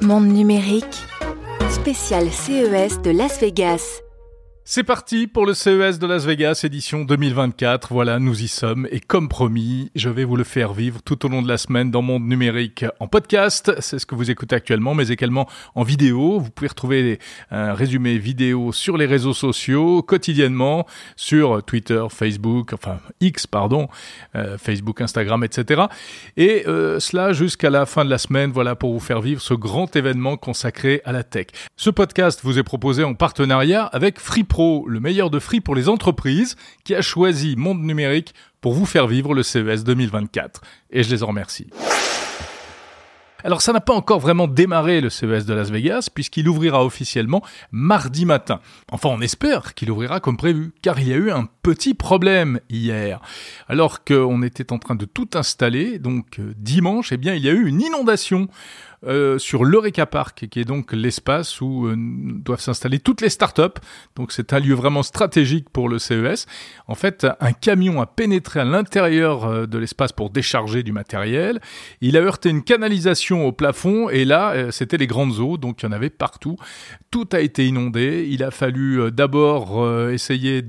Monde numérique, spécial CES de Las Vegas. C'est parti pour le CES de Las Vegas édition 2024. Voilà, nous y sommes et comme promis, je vais vous le faire vivre tout au long de la semaine dans Monde Numérique en podcast. C'est ce que vous écoutez actuellement, mais également en vidéo. Vous pouvez retrouver un résumé vidéo sur les réseaux sociaux quotidiennement sur Twitter, Facebook, enfin X, pardon, euh, Facebook, Instagram, etc. Et euh, cela jusqu'à la fin de la semaine. Voilà pour vous faire vivre ce grand événement consacré à la tech. Ce podcast vous est proposé en partenariat avec FreePro le meilleur de Free pour les entreprises, qui a choisi Monde Numérique pour vous faire vivre le CES 2024. Et je les en remercie. Alors ça n'a pas encore vraiment démarré le CES de Las Vegas puisqu'il ouvrira officiellement mardi matin. Enfin on espère qu'il ouvrira comme prévu car il y a eu un petit problème hier. Alors qu'on était en train de tout installer, donc euh, dimanche, eh bien il y a eu une inondation. Euh, sur l'Eureka Park, qui est donc l'espace où euh, doivent s'installer toutes les startups. Donc c'est un lieu vraiment stratégique pour le CES. En fait, un camion a pénétré à l'intérieur euh, de l'espace pour décharger du matériel. Il a heurté une canalisation au plafond et là, c'était les grandes eaux, donc il y en avait partout. Tout a été inondé. Il a fallu d'abord essayer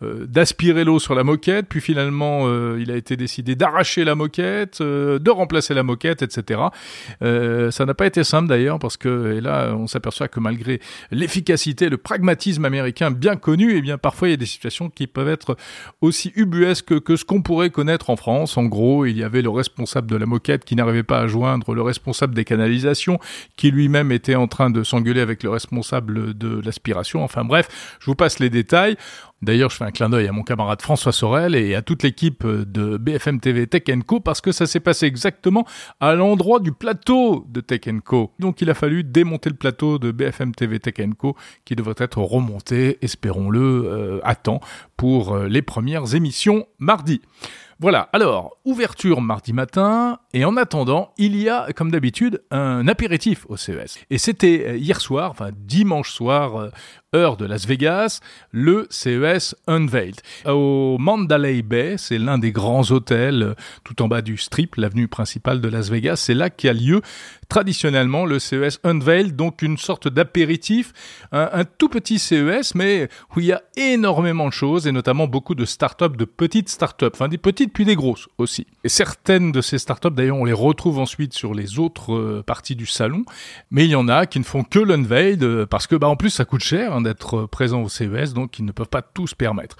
d'aspirer l'eau sur la moquette, puis finalement, il a été décidé d'arracher la moquette, de remplacer la moquette, etc. ça n'a pas été simple d'ailleurs parce que là on s'aperçoit que malgré l'efficacité, le pragmatisme américain bien connu, et eh bien parfois il y a des situations qui peuvent être aussi ubuesques que ce qu'on pourrait connaître en France. En gros, il y avait le responsable de la moquette qui n'arrivait pas à joindre le responsable des canalisations, qui lui-même était en train de s'engueuler avec le responsable de l'aspiration. Enfin bref, je vous passe les détails. D'ailleurs, je fais un clin d'œil à mon camarade François Sorel et à toute l'équipe de BFM TV Tech Co parce que ça s'est passé exactement à l'endroit du plateau de Tech Co. Donc il a fallu démonter le plateau de BFM TV Tech Co qui devrait être remonté, espérons-le, euh, à temps pour euh, les premières émissions mardi. Voilà, alors, ouverture mardi matin, et en attendant, il y a, comme d'habitude, un apéritif au CES. Et c'était euh, hier soir, enfin dimanche soir, heure de Las Vegas, le CES Unveiled. Au Mandalay Bay, c'est l'un des grands hôtels euh, tout en bas du strip, l'avenue principale de Las Vegas. C'est là qu'a lieu traditionnellement le CES Unveiled, donc une sorte d'apéritif, un, tout petit CES, mais où il y a énormément de choses et notamment beaucoup de startups, de petites startups, enfin des petites puis des grosses aussi. Et certaines de ces startups, on les retrouve ensuite sur les autres euh, parties du salon, mais il y en a qui ne font que l'Unveiled euh, parce que, bah, en plus, ça coûte cher. Hein, d'être présents au CES, donc ils ne peuvent pas tout se permettre.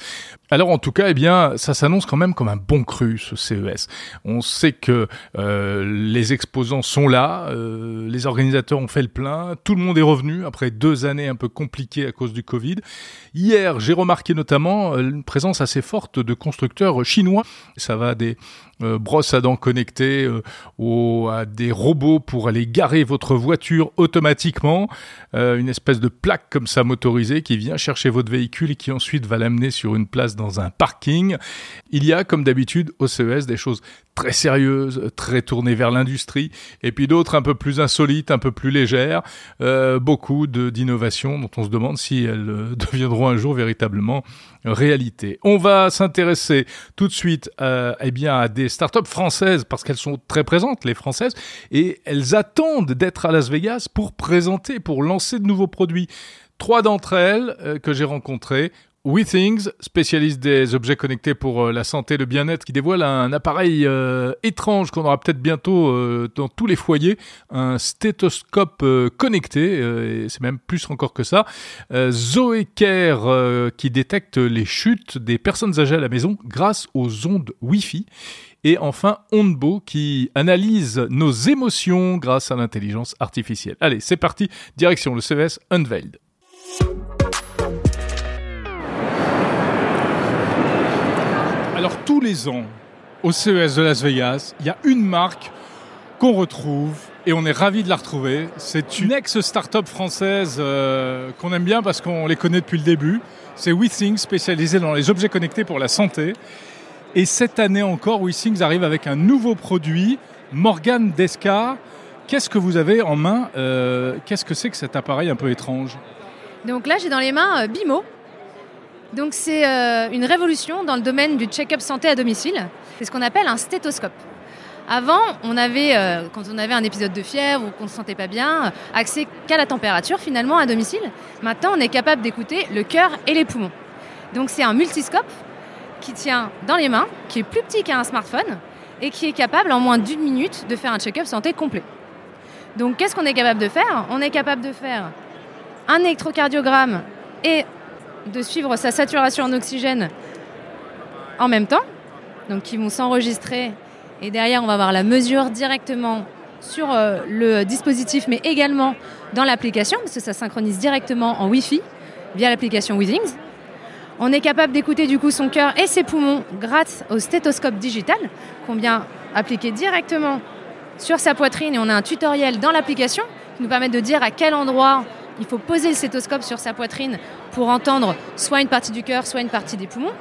Alors en tout cas, eh bien, ça s'annonce quand même comme un bon cru ce CES. On sait que euh, les exposants sont là, euh, les organisateurs ont fait le plein, tout le monde est revenu après deux années un peu compliquées à cause du Covid. Hier, j'ai remarqué notamment euh, une présence assez forte de constructeurs chinois. Ça va des euh, brosse à dents connectées, euh, à des robots pour aller garer votre voiture automatiquement, euh, une espèce de plaque comme ça motorisée qui vient chercher votre véhicule et qui ensuite va l'amener sur une place dans un parking. Il y a, comme d'habitude, au CES des choses très sérieuses, très tournées vers l'industrie, et puis d'autres un peu plus insolites, un peu plus légères, euh, beaucoup d'innovations dont on se demande si elles euh, deviendront un jour véritablement réalité. On va s'intéresser tout de suite euh, eh bien, à des startups françaises, parce qu'elles sont très présentes, les françaises, et elles attendent d'être à Las Vegas pour présenter, pour lancer de nouveaux produits. Trois d'entre elles euh, que j'ai rencontrées WeThings, spécialiste des objets connectés pour euh, la santé et le bien-être, qui dévoile un appareil euh, étrange qu'on aura peut-être bientôt euh, dans tous les foyers, un stéthoscope connecté, c'est même plus encore que ça. Zoé Care, qui détecte les chutes des personnes âgées à la maison grâce aux ondes Wi-Fi. Et enfin, Ondbo, qui analyse nos émotions grâce à l'intelligence artificielle. Allez, c'est parti, direction le CES Unveiled. Tous les ans, au CES de Las Vegas, il y a une marque qu'on retrouve et on est ravi de la retrouver. C'est une ex-startup française euh, qu'on aime bien parce qu'on les connaît depuis le début. C'est WeThings, spécialisé dans les objets connectés pour la santé. Et cette année encore, WeThings arrive avec un nouveau produit, Morgan Descar. Qu'est-ce que vous avez en main euh, Qu'est-ce que c'est que cet appareil un peu étrange? Donc là, j'ai dans les mains euh, Bimo, donc c'est euh, une révolution dans le domaine du check-up santé à domicile. C'est ce qu'on appelle un stéthoscope. Avant, on avait, euh, quand on avait un épisode de fièvre ou qu'on ne se sentait pas bien, accès qu'à la température finalement à domicile. Maintenant, on est capable d'écouter le cœur et les poumons. Donc c'est un multiscope qui tient dans les mains, qui est plus petit qu'un smartphone et qui est capable en moins d'une minute de faire un check-up santé complet. Donc qu'est-ce qu'on est capable de faire? On est capable de faire un électrocardiogramme et de suivre sa saturation en oxygène en même temps, donc qui vont s'enregistrer. Et derrière on va avoir la mesure directement sur euh, le dispositif mais également dans l'application parce que ça synchronise directement en Wi-Fi via l'application Withings. On est capable d'écouter du coup son cœur et ses poumons grâce au stéthoscope digital qu'on vient appliquer directement sur sa poitrine. Et on a un tutoriel dans l'application qui nous permet de dire à quel endroit il faut poser le stéthoscope sur sa poitrine pour entendre soit une partie du cœur, soit une partie des poumons.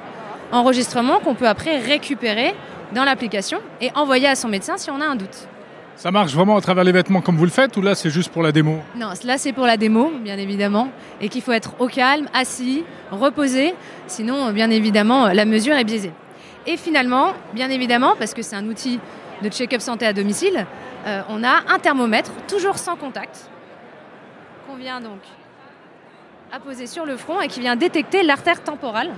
Enregistrement qu'on peut après récupérer dans l'application et envoyer à son médecin si on a un doute. Ça marche vraiment à travers les vêtements comme vous le faites ou là c'est juste pour la démo Non, là c'est pour la démo, bien évidemment, et qu'il faut être au calme, assis, reposé, sinon bien évidemment la mesure est biaisée. Et finalement, bien évidemment, parce que c'est un outil de check-up santé à domicile, euh, on a un thermomètre, toujours sans contact, qu'on vient donc apposer sur le front et qui vient détecter l'artère temporale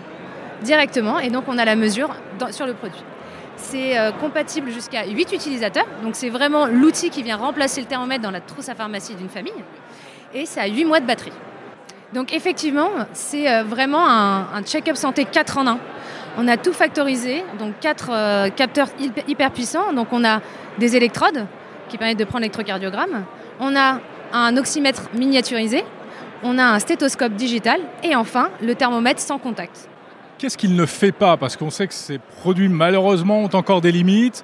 directement, et donc on a la mesure sur le produit. C'est euh, compatible jusqu'à 8 utilisateurs. Donc c'est vraiment l'outil qui vient remplacer le thermomètre dans la trousse à pharmacie d'une famille. Et ça a 8 mois de batterie. Donc effectivement, c'est euh, vraiment un, check-up santé 4 en 1. On a tout factorisé, donc 4 euh, capteurs hyper puissants. Donc on a des électrodes qui permettent de prendre l'électrocardiogramme. On a un oxymètre miniaturisé. On a un stéthoscope digital. Et enfin, le thermomètre sans contact. Qu'est-ce qu'il ne fait pas? Parce qu'on sait que ces produits, malheureusement, ont encore des limites.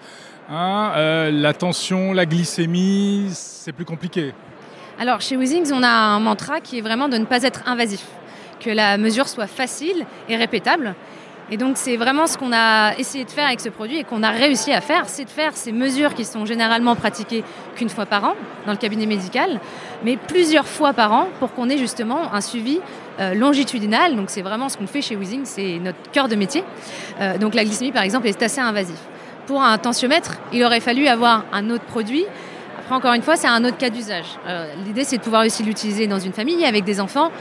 Hein, euh, la tension, la glycémie, c'est plus compliqué. Alors, chez Wizings, on a un mantra qui est vraiment de ne pas être invasif, que la mesure soit facile et répétable. Et donc c'est vraiment ce qu'on a essayé de faire avec ce produit et qu'on a réussi à faire, c'est de faire ces mesures qui sont généralement pratiquées qu'une fois par an dans le cabinet médical, mais plusieurs fois par an pour qu'on ait justement un suivi euh, longitudinal. Donc c'est vraiment ce qu'on fait chez Wheezing, c'est notre cœur de métier. Euh, donc la glycémie par exemple est assez invasif. Pour un tensiomètre, il aurait fallu avoir un autre produit après, encore une fois, c'est un autre cas d'usage. Euh, l'idée, c'est de pouvoir aussi l'utiliser dans une famille avec des enfants.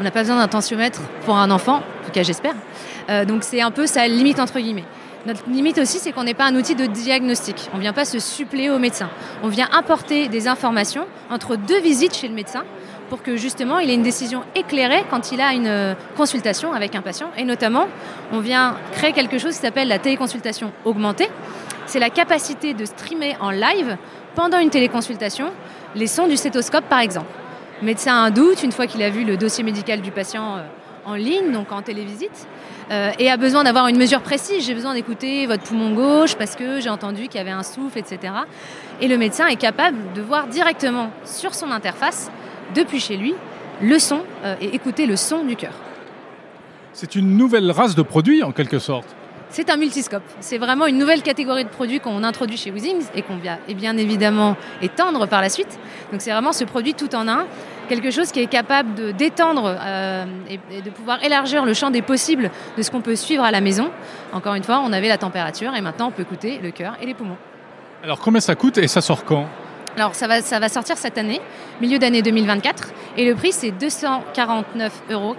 On n'a pas besoin d'un tensiomètre pour un enfant, en tout cas j'espère. Euh, donc c'est un peu sa limite entre guillemets. Notre limite aussi, c'est qu'on n'est pas un outil de diagnostic. On ne vient pas se suppléer au médecin. On vient apporter des informations entre deux visites chez le médecin pour que justement il ait une décision éclairée quand il a une euh, consultation avec un patient. Et notamment, on vient créer quelque chose qui s'appelle la téléconsultation augmentée. C'est la capacité de streamer en live pendant une téléconsultation les sons du stéthoscope par exemple. Médecin a un doute une fois qu'il a vu le dossier médical du patient euh, en ligne, donc en télévisite, euh, et a besoin d'avoir une mesure précise. J'ai besoin d'écouter votre poumon gauche parce que j'ai entendu qu'il y avait un souffle, etc. Et le médecin est capable de voir directement sur son interface, depuis chez lui, le son euh, et écouter le son du cœur. C'est une nouvelle race de produits en quelque sorte. C'est un multiscope. C'est vraiment une nouvelle catégorie de produits qu'on introduit chez Wizings et qu'on vient et bien évidemment étendre par la suite. Donc c'est vraiment ce produit tout en un, quelque chose qui est capable de d'étendre euh, et, de pouvoir élargir le champ des possibles de ce qu'on peut suivre à la maison. Encore une fois, on avait la température et maintenant on peut écouter le cœur et les poumons. Alors combien ça coûte et ça sort quand? Alors ça va, ça va sortir cette année, milieu d'année 2024, et le prix c'est 249,95 euros.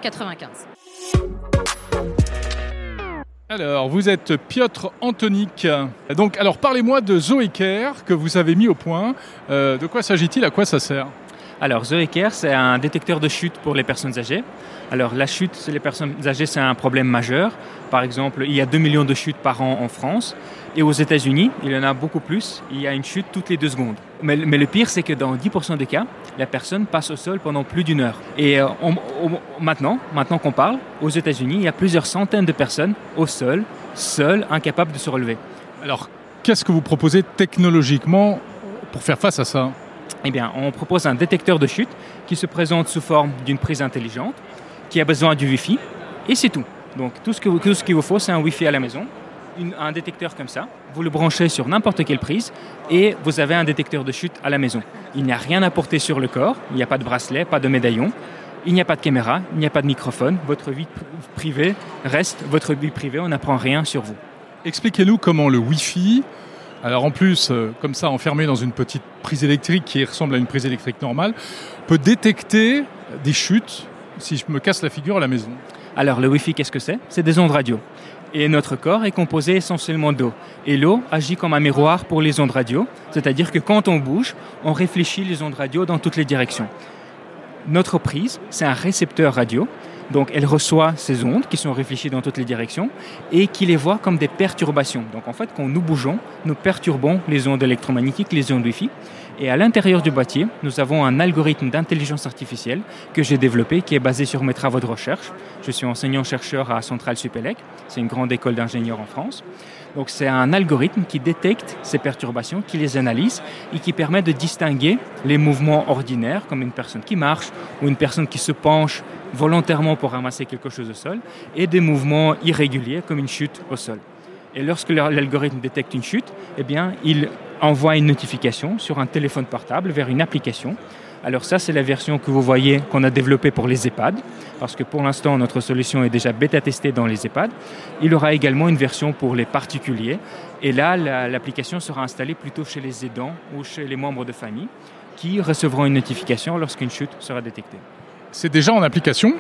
Alors, vous êtes Piotr Antonik. Donc, alors parlez-moi de Zoeker que vous avez mis au point. Euh, de quoi s'agit-il? À quoi ça sert? Alors, Zoeker, c'est un détecteur de chute pour les personnes âgées. Alors, la chute chez les personnes âgées, c'est un problème majeur. Par exemple, il y a 2 millions de chutes par an en France. Et aux États-Unis, il y en a beaucoup plus. Il y a une chute toutes les deux secondes. Mais, le pire, c'est que dans 10% des cas, la personne passe au sol pendant plus d'une heure. Et euh, maintenant, maintenant qu'on parle, aux États-Unis, il y a plusieurs centaines de personnes au sol, seules, incapables de se relever. Alors, qu'est-ce que vous proposez technologiquement pour faire face à ça? Eh bien, on propose un détecteur de chute qui se présente sous forme d'une prise intelligente, qui a besoin du Wi-Fi, et c'est tout. Donc tout ce, ce qu'il vous faut, c'est un Wi-Fi à la maison, un détecteur comme ça, vous le branchez sur n'importe quelle prise, et vous avez un détecteur de chute à la maison. Il n'y a rien à porter sur le corps, il n'y a pas de bracelet, pas de médaillon, il n'y a pas de caméra, il n'y a pas de microphone, votre vie privée reste votre vie privée, on n'apprend rien sur vous. Expliquez-nous comment le Wi-Fi Alors en plus, euh, comme ça, enfermé dans une petite prise électrique qui ressemble à une prise électrique normale, peut détecter des chutes si je me casse la figure à la maison. Alors le Wi-Fi, qu'est-ce que c'est? C'est des ondes radio. Et notre corps est composé essentiellement d'eau. Et l'eau agit comme un miroir pour les ondes radio, c'est-à-dire que quand on bouge, on réfléchit les ondes radio dans toutes les directions. Notre prise, c'est un récepteur radio, donc elle reçoit ces ondes qui sont réfléchies dans toutes les directions et qui les voit comme des perturbations. Donc en fait, quand nous bougeons, nous perturbons les ondes électromagnétiques, les ondes Wi-Fi. Et à l'intérieur du boîtier, nous avons un algorithme d'intelligence artificielle que j'ai développé, qui est basé sur mes travaux de recherche. Je suis enseignant-chercheur à Centrale Supélec, c'est une grande école d'ingénieurs en France. Donc c'est un algorithme qui détecte ces perturbations, qui les analyse et qui permet de distinguer les mouvements ordinaires, comme une personne qui marche ou une personne qui se penche volontairement pour ramasser quelque chose au sol, et des mouvements irréguliers, comme une chute au sol. Et lorsque l'algorithme détecte une chute, eh bien, il envoie une notification sur un téléphone portable vers une application. Alors ça, c'est la version que vous voyez qu'on a développée pour les EHPAD, parce que pour l'instant, notre solution est déjà bêta-testée dans les EHPAD. Il aura également une version pour les particuliers. Et là, l'application sera installée plutôt chez les aidants ou chez les membres de famille, qui recevront une notification lorsqu'une chute sera détectée. C'est déjà en application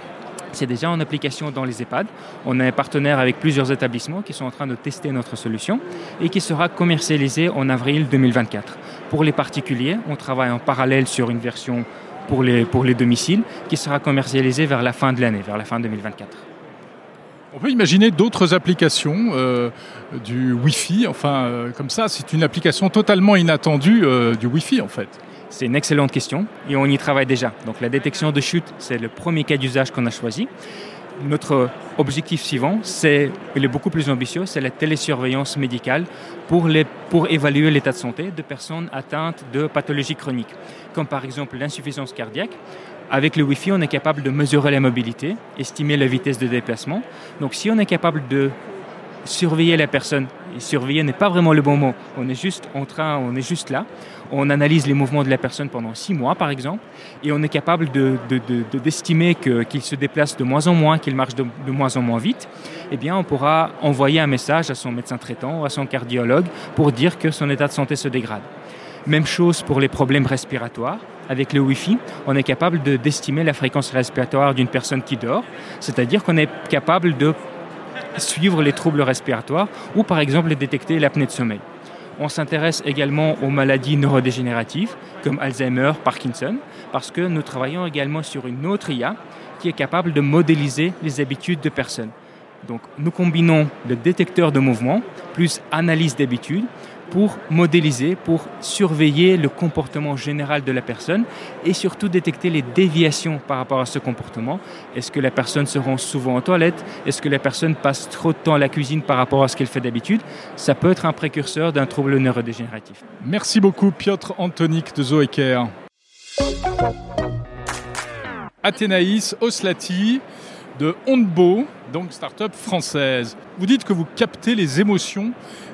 c'est déjà en application dans les EHPAD. On est partenaire avec plusieurs établissements qui sont en train de tester notre solution et qui sera commercialisée en avril 2024. Pour les particuliers, on travaille en parallèle sur une version pour les, pour les domiciles qui sera commercialisée vers la fin de l'année, vers la fin 2024. On peut imaginer d'autres applications euh, du Wi-Fi, enfin euh, comme ça, c'est une application totalement inattendue euh, du Wi-Fi en fait. C'est une excellente question et on y travaille déjà. Donc la détection de chute, c'est le premier cas d'usage qu'on a choisi. Notre objectif suivant, c'est, il est beaucoup plus ambitieux, c'est la télésurveillance médicale pour, les, pour évaluer l'état de santé de personnes atteintes de pathologies chroniques, comme par exemple l'insuffisance cardiaque. Avec le Wi-Fi, on est capable de mesurer la mobilité, estimer la vitesse de déplacement. Donc si on est capable de surveiller la personne. Surveiller n'est pas vraiment le bon mot. On est juste en train, on est juste là. On analyse les mouvements de la personne pendant six mois, par exemple, et on est capable d'estimer de, qu'il se déplace de moins en moins, qu'il marche de, moins en moins vite. Eh bien, on pourra envoyer un message à son médecin traitant ou à son cardiologue pour dire que son état de santé se dégrade. Même chose pour les problèmes respiratoires. Avec le Wi-Fi, on est capable d'estimer la fréquence respiratoire d'une personne qui dort, c'est-à-dire qu'on est capable de suivre les troubles respiratoires ou par exemple détecter l'apnée de sommeil. On s'intéresse également aux maladies neurodégénératives comme Alzheimer, Parkinson, parce que nous travaillons également sur une autre IA qui est capable de modéliser les habitudes de personnes. Donc nous combinons le détecteur de mouvement plus analyse d'habitude pour modéliser, pour surveiller le comportement général de la personne et surtout détecter les déviations par rapport à ce comportement. Est-ce que la personne se rend souvent aux toilettes? Est-ce que la personne passe trop de temps à la cuisine par rapport à ce qu'elle fait d'habitude? Ça peut être un précurseur d'un trouble neurodégénératif. Merci beaucoup Piotr Antonik de Zoeker. Athénaïs Oslati de Ondbo, donc start-up française. Vous dites que vous captez les émotions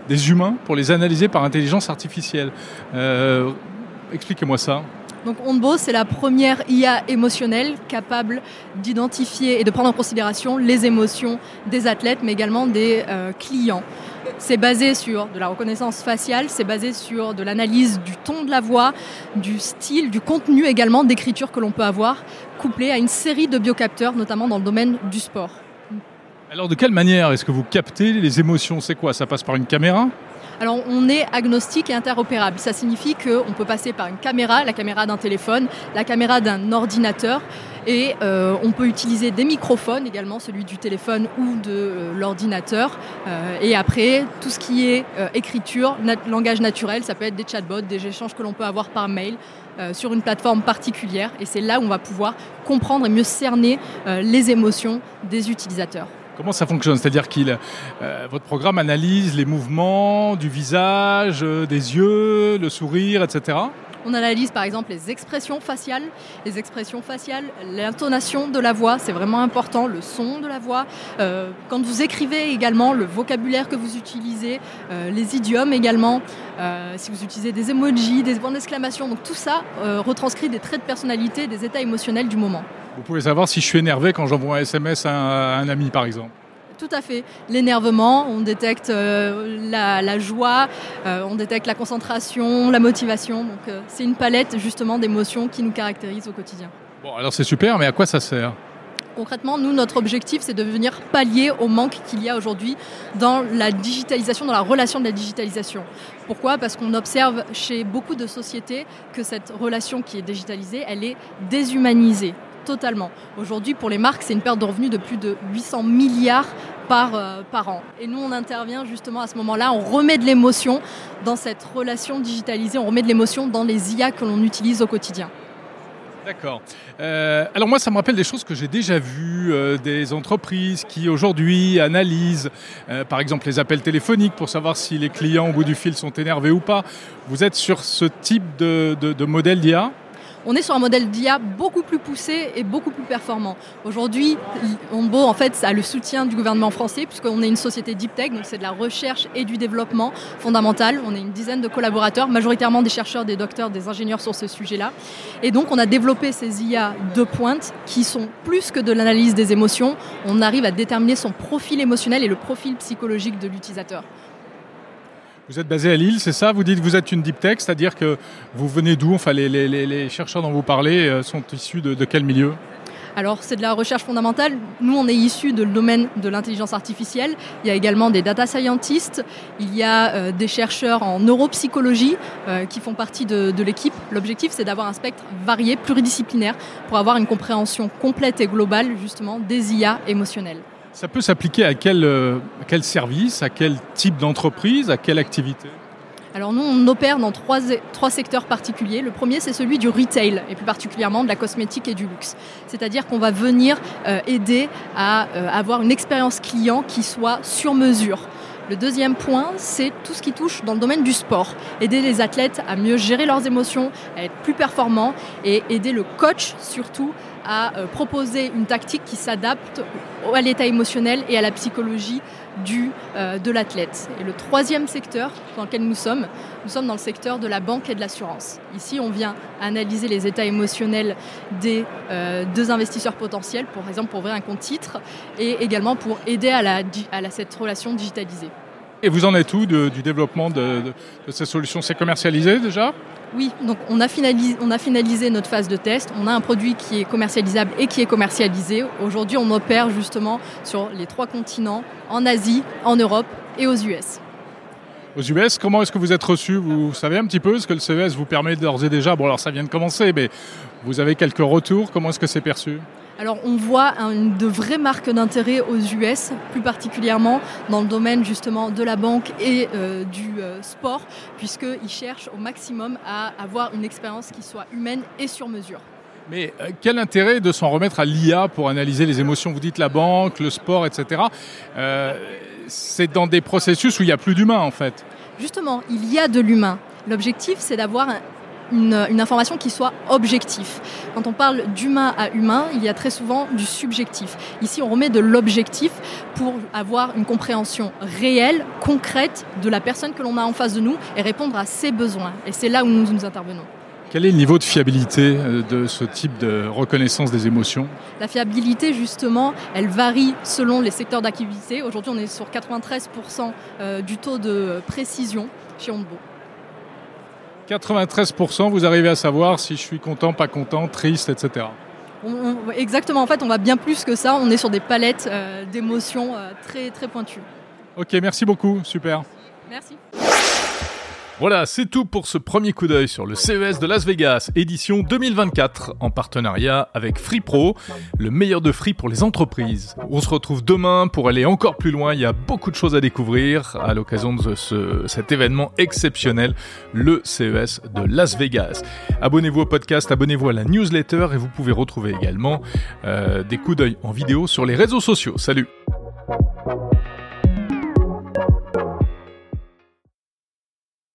des humains pour les analyser par intelligence artificielle. Euh, expliquez-moi ça. Donc Ondbo, c'est la première IA émotionnelle capable d'identifier et de prendre en considération les émotions des athlètes, mais également des euh, clients. C'est basé sur de la reconnaissance faciale, c'est basé sur de l'analyse du ton de la voix, du style, du contenu également d'écriture que l'on peut avoir, couplé à une série de biocapteurs, notamment dans le domaine du sport. Alors de quelle manière est-ce que vous captez les émotions? C'est quoi? Ça passe par une caméra? Alors on est agnostique et interopérable. Ça signifie qu'on peut passer par une caméra, la caméra d'un téléphone, la caméra d'un ordinateur et euh, on peut utiliser des microphones également, celui du téléphone ou de euh, l'ordinateur. Euh, et après, tout ce qui est écriture, langage naturel, ça peut être des chatbots, des échanges que l'on peut avoir par mail sur une plateforme particulière. Et c'est là où on va pouvoir comprendre et mieux cerner les émotions des utilisateurs. Comment ça fonctionne? C'est-à-dire que euh, votre programme analyse les mouvements du visage, euh, des yeux, le sourire, etc. On analyse par exemple les expressions faciales, les expressions faciales, l'intonation de la voix, c'est vraiment important, le son de la voix. Euh, quand vous écrivez également, le vocabulaire que vous utilisez, les idiomes également, si vous utilisez des emojis, des points d'exclamation, donc tout ça retranscrit des traits de personnalité, des états émotionnels du moment. Vous pouvez savoir si je suis énervé quand j'envoie un SMS à un, ami, par exemple. Tout à fait. L'énervement, on détecte euh, la, joie, euh, on détecte la concentration, la motivation. Donc euh, c'est une palette justement d'émotions qui nous caractérisent au quotidien. Bon, alors c'est super, mais à quoi ça sert? Concrètement, nous, notre objectif, c'est de venir pallier au manque qu'il y a aujourd'hui dans la digitalisation, dans la relation de la digitalisation. Pourquoi? Parce qu'on observe chez beaucoup de sociétés que cette relation qui est digitalisée, elle est déshumanisée totalement. Aujourd'hui, pour les marques, c'est une perte de revenus de plus de 800 milliards par, euh, par an. Et nous, on intervient justement à ce moment-là, on remet de l'émotion dans cette relation digitalisée, on remet de l'émotion dans les IA que l'on utilise au quotidien. D'accord. Euh, alors moi, ça me rappelle des choses que j'ai déjà vues, euh, des entreprises qui aujourd'hui analysent, par exemple, les appels téléphoniques pour savoir si les clients au bout du fil sont énervés ou pas. Vous êtes sur ce type de, de, de modèle d'IA on est sur un modèle d'IA beaucoup plus poussé et beaucoup plus performant. Aujourd'hui, Onbo en fait a le soutien du gouvernement français puisqu'on est une société deep tech, donc c'est de la recherche et du développement fondamental. On est une dizaine de collaborateurs, majoritairement des chercheurs, des docteurs, des ingénieurs sur ce sujet-là. Et donc on a développé ces IA de pointe qui sont plus que de l'analyse des émotions. On arrive à déterminer son profil émotionnel et le profil psychologique de l'utilisateur. Vous êtes basé à Lille, c'est ça? Vous dites que vous êtes une deep tech, c'est-à-dire que vous venez d'où? Enfin, les, chercheurs dont vous parlez euh, sont issus de, quel milieu? Alors c'est de la recherche fondamentale. Nous, on est issus de le domaine de l'intelligence artificielle. Il y a également des data scientists. Il y a euh, des chercheurs en neuropsychologie euh, qui font partie de, de l'équipe. L'objectif, c'est d'avoir un spectre varié, pluridisciplinaire, pour avoir une compréhension complète et globale justement des IA émotionnelles. Ça peut s'appliquer à quel, euh, quel service, à quel type d'entreprise, à quelle activité? Alors nous, on opère dans trois, trois secteurs particuliers. Le premier, c'est celui du retail, et plus particulièrement de la cosmétique et du luxe. C'est-à-dire qu'on va venir euh, aider à euh, avoir une expérience client qui soit sur mesure. Le deuxième point, c'est tout ce qui touche dans le domaine du sport. Aider les athlètes à mieux gérer leurs émotions, à être plus performants et aider le coach surtout à euh, proposer une tactique qui s'adapte à l'état émotionnel et à la psychologie du, euh, de l'athlète. Et le troisième secteur dans lequel nous sommes, nous sommes dans le secteur de la banque et de l'assurance. Ici, on vient analyser les états émotionnels des euh, deux investisseurs potentiels, par exemple pour ouvrir un compte titre, et également pour aider à, la, à cette relation digitalisée. Et vous en êtes où du développement de, de ces solutions? C'est commercialisé déjà? Oui, donc on a, finalisé, notre phase de test. On a un produit qui est commercialisable et qui est commercialisé. Aujourd'hui, on opère justement sur les trois continents, en Asie, en Europe et aux US. Aux US, comment est-ce que vous êtes reçu? Vous savez un petit peu ce que le CES vous permet d'ores et déjà? Bon, alors ça vient de commencer, mais vous avez quelques retours. Comment est-ce que c'est perçu? Alors on voit de vraies marques d'intérêt aux US, plus particulièrement dans le domaine justement de la banque et euh, du euh, sport, puisqu'ils cherchent au maximum à avoir une expérience qui soit humaine et sur mesure. Mais euh, quel intérêt de s'en remettre à l'IA pour analyser les émotions? Vous dites la banque, le sport, etc. c'est dans des processus où il n'y a plus d'humain en fait. Justement, il y a de l'humain. L'objectif, c'est d'avoir un, une, information qui soit objective. Quand on parle d'humain à humain, il y a très souvent du subjectif. Ici, on remet de l'objectif pour avoir une compréhension réelle, concrète de la personne que l'on a en face de nous et répondre à ses besoins. Et c'est là où nous, nous intervenons. Quel est le niveau de fiabilité euh, de ce type de reconnaissance des émotions? La fiabilité, justement, elle varie selon les secteurs d'activité. Aujourd'hui, on est sur 93% euh, du taux de précision chez Onbo. 93%, vous arrivez à savoir si je suis content, pas content, triste, etc. exactement, en fait, on va bien plus que ça. On est sur des palettes euh, d'émotions euh, très, très pointues. Ok, merci beaucoup, super. Merci. Voilà, c'est tout pour ce premier coup d'œil sur le CES de Las Vegas, édition 2024, en partenariat avec Free Pro, le meilleur de Free pour les entreprises. On se retrouve demain pour aller encore plus loin, il y a beaucoup de choses à découvrir à l'occasion de ce, cet événement exceptionnel, le CES de Las Vegas. Abonnez-vous au podcast, abonnez-vous à la newsletter et vous pouvez retrouver également euh, des coups d'œil en vidéo sur les réseaux sociaux. Salut